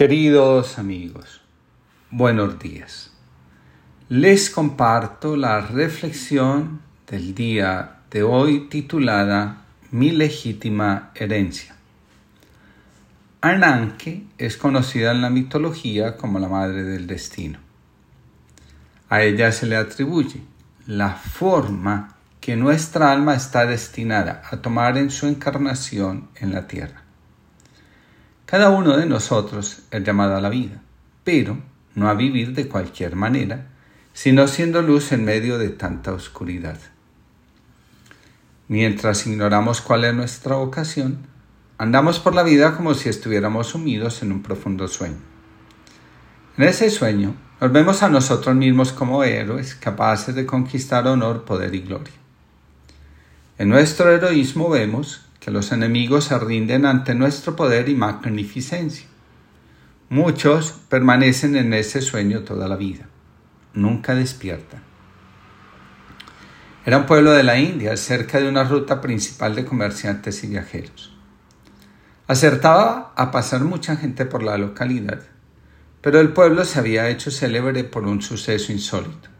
Queridos amigos, buenos días. Les comparto la reflexión del día de hoy titulada Mi legítima herencia. Ananke es conocida en la mitología como la madre del destino. A ella se le atribuye la forma que nuestra alma está destinada a tomar en su encarnación en la tierra. Cada uno de nosotros es llamado a la vida, pero no a vivir de cualquier manera, sino siendo luz en medio de tanta oscuridad. Mientras ignoramos cuál es nuestra vocación, andamos por la vida como si estuviéramos sumidos en un profundo sueño. En ese sueño nos vemos a nosotros mismos como héroes capaces de conquistar honor, poder y gloria. En nuestro heroísmo vemos que los enemigos se rinden ante nuestro poder y magnificencia. Muchos permanecen en ese sueño toda la vida, nunca despiertan. Era un pueblo de la India, cerca de una ruta principal de comerciantes y viajeros. Acertaba a pasar mucha gente por la localidad, pero el pueblo se había hecho célebre por un suceso insólito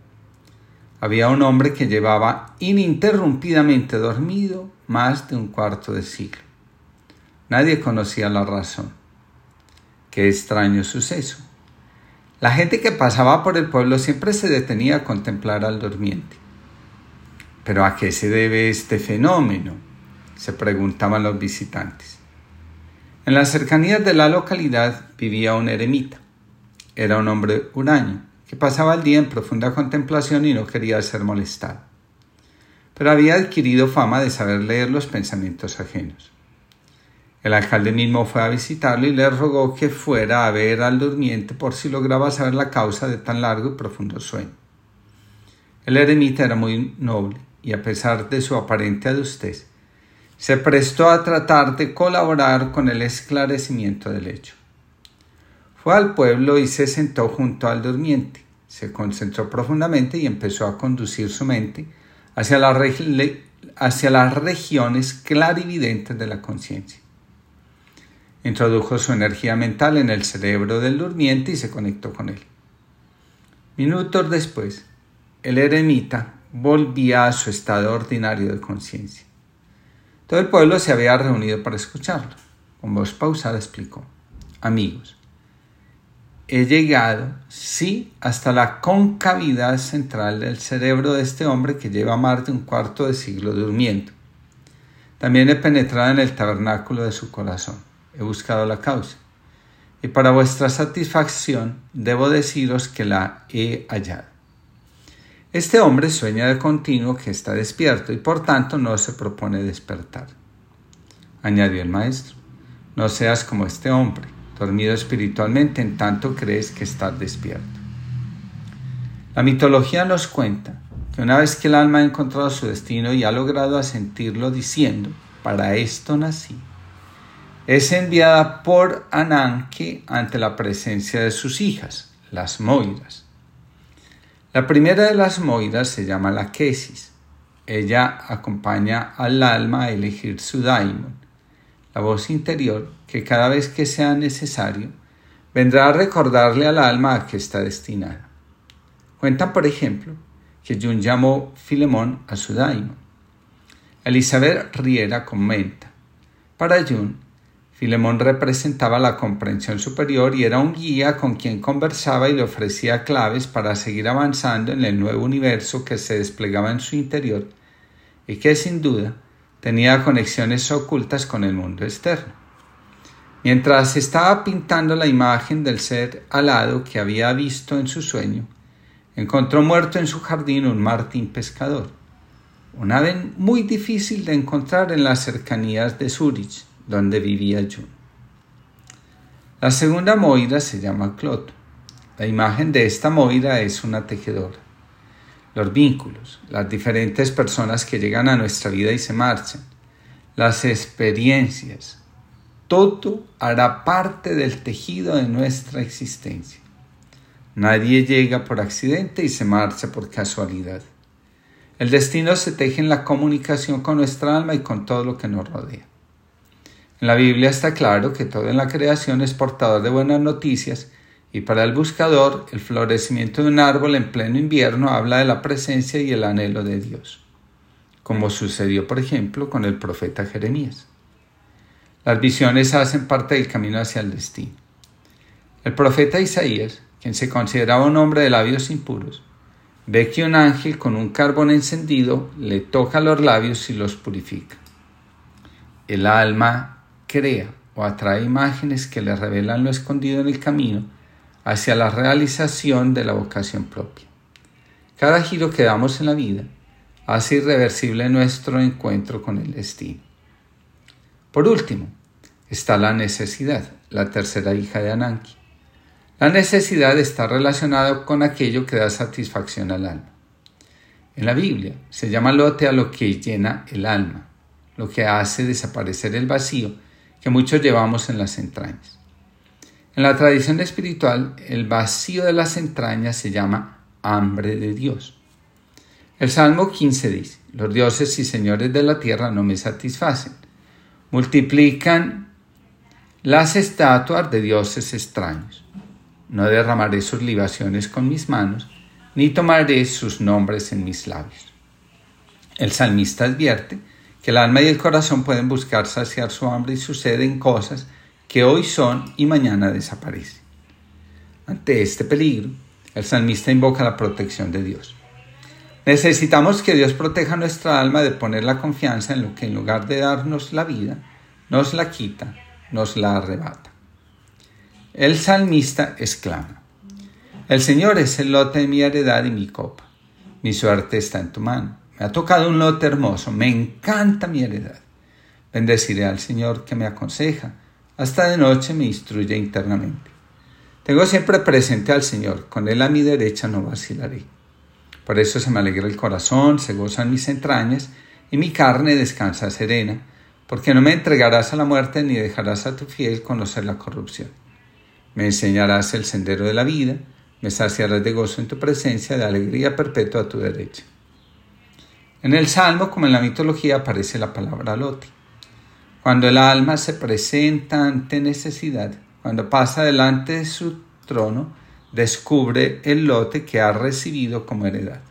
había un hombre que llevaba ininterrumpidamente dormido más de un cuarto de siglo. Nadie conocía la razón. Qué extraño suceso. La gente que pasaba por el pueblo siempre se detenía a contemplar al durmiente. ¿Pero a qué se debe este fenómeno? se preguntaban los visitantes. En las cercanías de la localidad vivía un eremita. Era un hombre huraño que pasaba el día en profunda contemplación y no quería ser molestado. Pero había adquirido fama de saber leer los pensamientos ajenos. El alcalde mismo fue a visitarlo y le rogó que fuera a ver al durmiente por si lograba saber la causa de tan largo y profundo sueño. El eremita era muy noble y a pesar de su aparente adustez, se prestó a tratar de colaborar con el esclarecimiento del hecho. Fue al pueblo y se sentó junto al durmiente. Se concentró profundamente y empezó a conducir su mente hacia, hacia las regiones clarividentes de la conciencia. Introdujo su energía mental en el cerebro del durmiente y se conectó con él. Minutos después, el eremita volvía a su estado ordinario de conciencia. Todo el pueblo se había reunido para escucharlo. Con voz pausada explicó, amigos, he llegado, sí, hasta la concavidad central del cerebro de este hombre que lleva más de un cuarto de siglo durmiendo. También he penetrado en el tabernáculo de su corazón. He buscado la causa. Y para vuestra satisfacción debo deciros que la he hallado. Este hombre sueña de continuo que está despierto y por tanto no se propone despertar. Añadió el maestro, no seas como este hombre dormido espiritualmente en tanto crees que estás despierto. La mitología nos cuenta que una vez que el alma ha encontrado su destino y ha logrado asentirlo diciendo, para esto nací, es enviada por Ananke ante la presencia de sus hijas, las Moiras. La primera de las Moiras se llama la Kesis. Ella acompaña al alma a elegir su daimon, la voz interior, que cada vez que sea necesario, vendrá a recordarle al alma a que está destinada. Cuentan, por ejemplo, que Jun llamó Filemón a su daimon. Elizabeth Riera comenta, para Jun, Filemón representaba la comprensión superior y era un guía con quien conversaba y le ofrecía claves para seguir avanzando en el nuevo universo que se desplegaba en su interior y que sin duda tenía conexiones ocultas con el mundo externo. Mientras estaba pintando la imagen del ser alado que había visto en su sueño, encontró muerto en su jardín un martín pescador, un ave muy difícil de encontrar en las cercanías de Zurich, donde vivía Jun. La segunda Moira se llama Cloto. La imagen de esta Moira es una tejedora los vínculos, las diferentes personas que llegan a nuestra vida y se marchan, las experiencias, todo hará parte del tejido de nuestra existencia. Nadie llega por accidente y se marcha por casualidad. El destino se teje en la comunicación con nuestra alma y con todo lo que nos rodea. En la Biblia está claro que todo en la creación es portador de buenas noticias y para el buscador el florecimiento de un árbol en pleno invierno habla de la presencia y el anhelo de Dios, como sucedió por ejemplo con el profeta Jeremías. Las visiones hacen parte del camino hacia el destino. El profeta Isaías, quien se consideraba un hombre de labios impuros, ve que un ángel con un carbón encendido le toca los labios y los purifica. El alma crea o atrae imágenes que le revelan lo escondido en el camino hacia la realización de la vocación propia. Cada giro que damos en la vida hace irreversible nuestro encuentro con el destino. Por último, está la necesidad, la tercera hija de Ananki. La necesidad está relacionada con aquello que da satisfacción al alma. En la Biblia se llama lote a lo que llena el alma, lo que hace desaparecer el vacío que muchos llevamos en las entrañas. En la tradición espiritual, el vacío de las entrañas se llama hambre de Dios. El Salmo 15 dice, los dioses y señores de la tierra no me satisfacen multiplican las estatuas de dioses extraños. No derramaré sus libaciones con mis manos, ni tomaré sus nombres en mis labios. El salmista advierte que el alma y el corazón pueden buscar saciar su hambre y suceden cosas que hoy son y mañana desaparecen. Ante este peligro, el salmista invoca la protección de Dios. Necesitamos que Dios proteja nuestra alma de poner la confianza en lo que en lugar de darnos la vida, nos la quita, nos la arrebata. El salmista exclama, El Señor es el lote de mi heredad y mi copa. Mi suerte está en tu mano. Me ha tocado un lote hermoso. Me encanta mi heredad. Bendeciré al Señor que me aconseja. Hasta de noche me instruye internamente. Tengo siempre presente al Señor. Con Él a mi derecha no vacilaré. Por eso se me alegra el corazón, se gozan mis entrañas, y mi carne descansa serena, porque no me entregarás a la muerte ni dejarás a tu fiel conocer la corrupción. Me enseñarás el sendero de la vida, me saciarás de gozo en tu presencia, de alegría perpetua a tu derecha. En el Salmo, como en la mitología, aparece la palabra lote. Cuando el alma se presenta ante necesidad, cuando pasa delante de su trono, descubre el lote que ha recibido como heredad.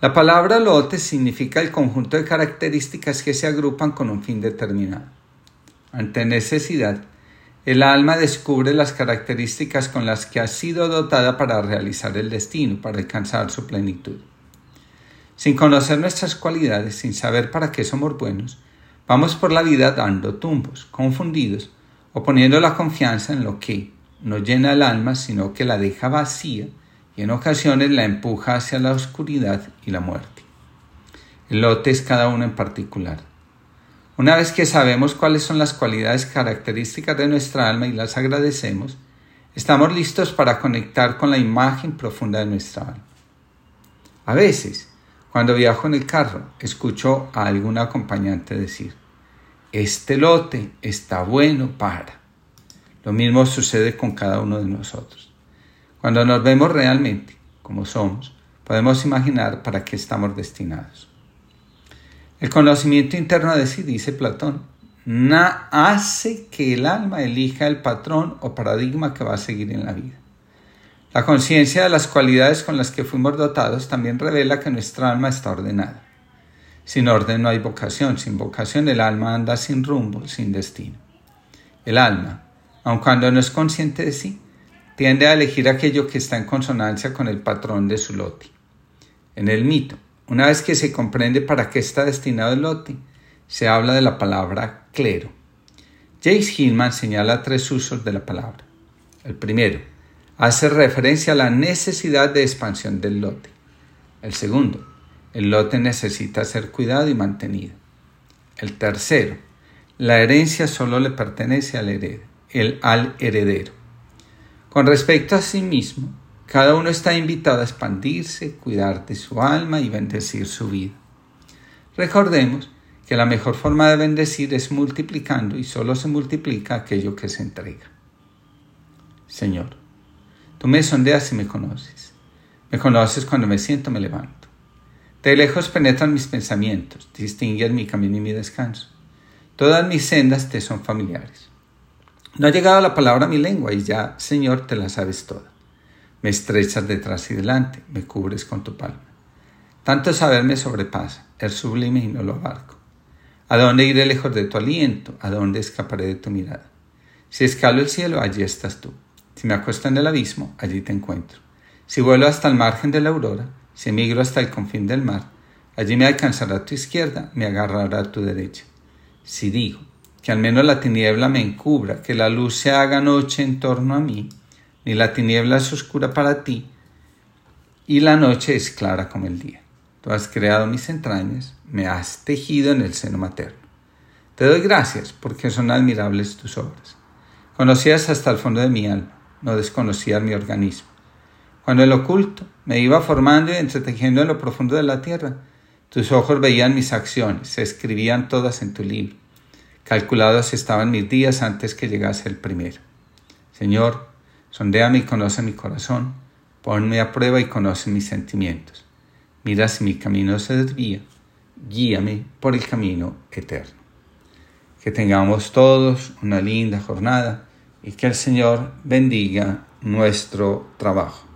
La palabra lote significa el conjunto de características que se agrupan con un fin determinado. Ante necesidad, el alma descubre las características con las que ha sido dotada para realizar el destino, para alcanzar su plenitud. Sin conocer nuestras cualidades, sin saber para qué somos buenos, vamos por la vida dando tumbos, confundidos o poniendo la confianza en lo que, no llena el alma, sino que la deja vacía y en ocasiones la empuja hacia la oscuridad y la muerte. El lote es cada uno en particular. Una vez que sabemos cuáles son las cualidades características de nuestra alma y las agradecemos, estamos listos para conectar con la imagen profunda de nuestra alma. A veces, cuando viajo en el carro, escucho a algún acompañante decir, este lote está bueno para. Lo mismo sucede con cada uno de nosotros. Cuando nos vemos realmente como somos, podemos imaginar para qué estamos destinados. El conocimiento interno de sí, dice Platón, na hace que el alma elija el patrón o paradigma que va a seguir en la vida. La conciencia de las cualidades con las que fuimos dotados también revela que nuestra alma está ordenada. Sin orden no hay vocación, sin vocación el alma anda sin rumbo, sin destino. El alma, aun cuando no es consciente de sí, tiende a elegir aquello que está en consonancia con el patrón de su lote. En el mito, una vez que se comprende para qué está destinado el lote, se habla de la palabra clero. Jace Hillman señala tres usos de la palabra. El primero, hace referencia a la necesidad de expansión del lote. El segundo, el lote necesita ser cuidado y mantenido. El tercero, la herencia solo le pertenece al heredero al heredero. Con respecto a sí mismo, cada uno está invitado a expandirse, cuidar de su alma y bendecir su vida. Recordemos que la mejor forma de bendecir es multiplicando y solo se multiplica aquello que se entrega. Señor, tú me sondeas y me conoces. Me conoces cuando me siento, me levanto. De lejos penetran mis pensamientos, distinguen mi camino y mi descanso. Todas mis sendas te son familiares. No ha llegado la palabra a mi lengua y ya, Señor, te la sabes toda. Me estrechas detrás y delante, me cubres con tu palma. Tanto saber me sobrepasa, es sublime y no lo abarco. ¿A dónde iré lejos de tu aliento? ¿A dónde escaparé de tu mirada? Si escalo el cielo, allí estás tú. Si me acuesto en el abismo, allí te encuentro. Si vuelo hasta el margen de la aurora, si emigro hasta el confín del mar, allí me alcanzará tu izquierda, me agarrará tu derecha. Si digo que al menos la tiniebla me encubra, que la luz se haga noche en torno a mí, ni la tiniebla es oscura para ti, y la noche es clara como el día. Tú has creado mis entrañas, me has tejido en el seno materno. Te doy gracias porque son admirables tus obras. Conocías hasta el fondo de mi alma, no desconocías mi organismo. Cuando el oculto me iba formando y entretejiendo en lo profundo de la tierra, tus ojos veían mis acciones, se escribían todas en tu libro. Calculados estaban mis días antes que llegase el primero. Señor, sondéame y conoce mi corazón, ponme a prueba y conoce mis sentimientos. Mira si mi camino se desvía, guíame por el camino eterno. Que tengamos todos una linda jornada y que el Señor bendiga nuestro trabajo.